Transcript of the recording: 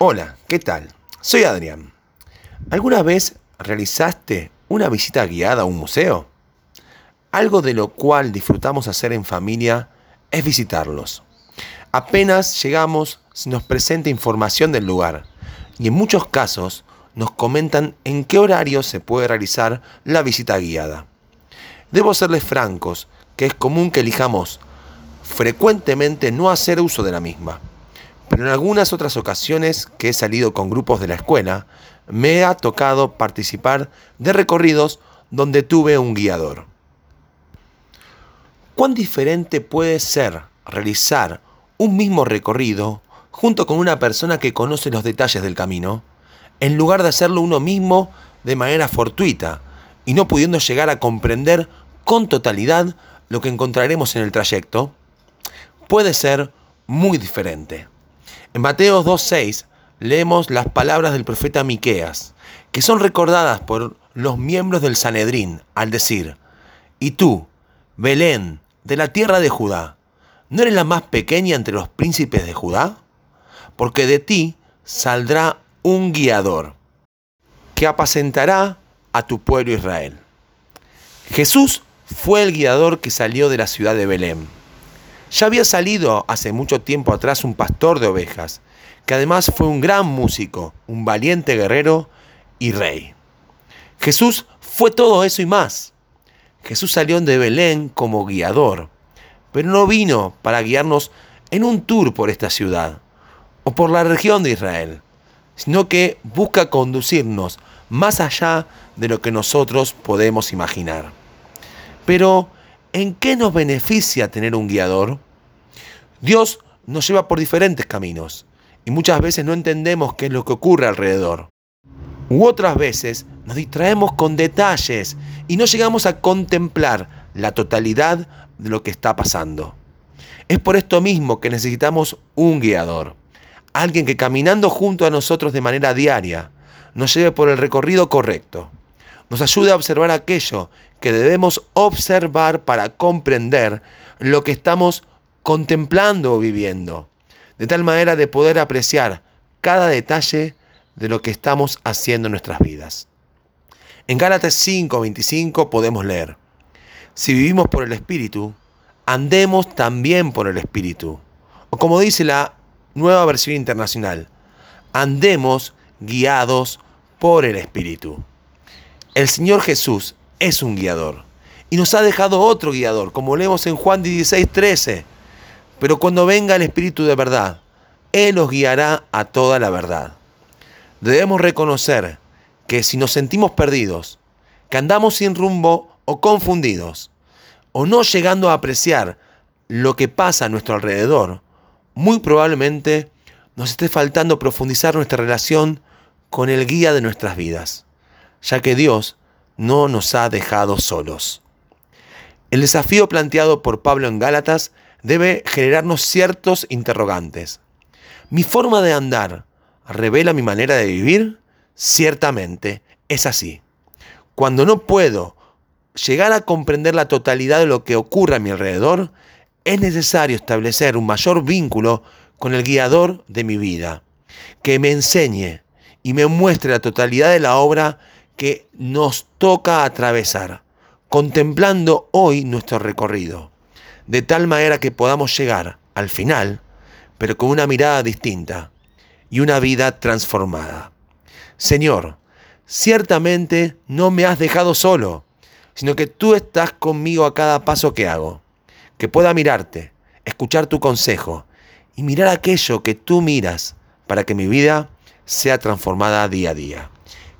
Hola, ¿qué tal? Soy Adrián. ¿Alguna vez realizaste una visita guiada a un museo? Algo de lo cual disfrutamos hacer en familia es visitarlos. Apenas llegamos, se nos presenta información del lugar y en muchos casos nos comentan en qué horario se puede realizar la visita guiada. Debo serles francos que es común que elijamos frecuentemente no hacer uso de la misma. Pero en algunas otras ocasiones que he salido con grupos de la escuela, me ha tocado participar de recorridos donde tuve un guiador. ¿Cuán diferente puede ser realizar un mismo recorrido junto con una persona que conoce los detalles del camino, en lugar de hacerlo uno mismo de manera fortuita y no pudiendo llegar a comprender con totalidad lo que encontraremos en el trayecto? puede ser muy diferente. En Mateo 2.6 leemos las palabras del profeta Miqueas, que son recordadas por los miembros del Sanedrín al decir: Y tú, Belén, de la tierra de Judá, ¿no eres la más pequeña entre los príncipes de Judá? Porque de ti saldrá un guiador que apacentará a tu pueblo Israel. Jesús fue el guiador que salió de la ciudad de Belén ya había salido hace mucho tiempo atrás un pastor de ovejas, que además fue un gran músico, un valiente guerrero y rey. Jesús fue todo eso y más. Jesús salió de Belén como guiador, pero no vino para guiarnos en un tour por esta ciudad o por la región de Israel, sino que busca conducirnos más allá de lo que nosotros podemos imaginar. Pero, ¿en qué nos beneficia tener un guiador? Dios nos lleva por diferentes caminos y muchas veces no entendemos qué es lo que ocurre alrededor. U otras veces nos distraemos con detalles y no llegamos a contemplar la totalidad de lo que está pasando. Es por esto mismo que necesitamos un guiador, alguien que caminando junto a nosotros de manera diaria nos lleve por el recorrido correcto, nos ayude a observar aquello que debemos observar para comprender lo que estamos contemplando o viviendo, de tal manera de poder apreciar cada detalle de lo que estamos haciendo en nuestras vidas. En Gálatas 5:25 podemos leer, si vivimos por el Espíritu, andemos también por el Espíritu. O como dice la nueva versión internacional, andemos guiados por el Espíritu. El Señor Jesús es un guiador y nos ha dejado otro guiador, como leemos en Juan 16:13 pero cuando venga el Espíritu de verdad, Él nos guiará a toda la verdad. Debemos reconocer que si nos sentimos perdidos, que andamos sin rumbo o confundidos, o no llegando a apreciar lo que pasa a nuestro alrededor, muy probablemente nos esté faltando profundizar nuestra relación con el guía de nuestras vidas, ya que Dios no nos ha dejado solos. El desafío planteado por Pablo en Gálatas debe generarnos ciertos interrogantes. ¿Mi forma de andar revela mi manera de vivir? Ciertamente, es así. Cuando no puedo llegar a comprender la totalidad de lo que ocurre a mi alrededor, es necesario establecer un mayor vínculo con el guiador de mi vida, que me enseñe y me muestre la totalidad de la obra que nos toca atravesar, contemplando hoy nuestro recorrido de tal manera que podamos llegar al final, pero con una mirada distinta y una vida transformada. Señor, ciertamente no me has dejado solo, sino que tú estás conmigo a cada paso que hago, que pueda mirarte, escuchar tu consejo y mirar aquello que tú miras para que mi vida sea transformada día a día.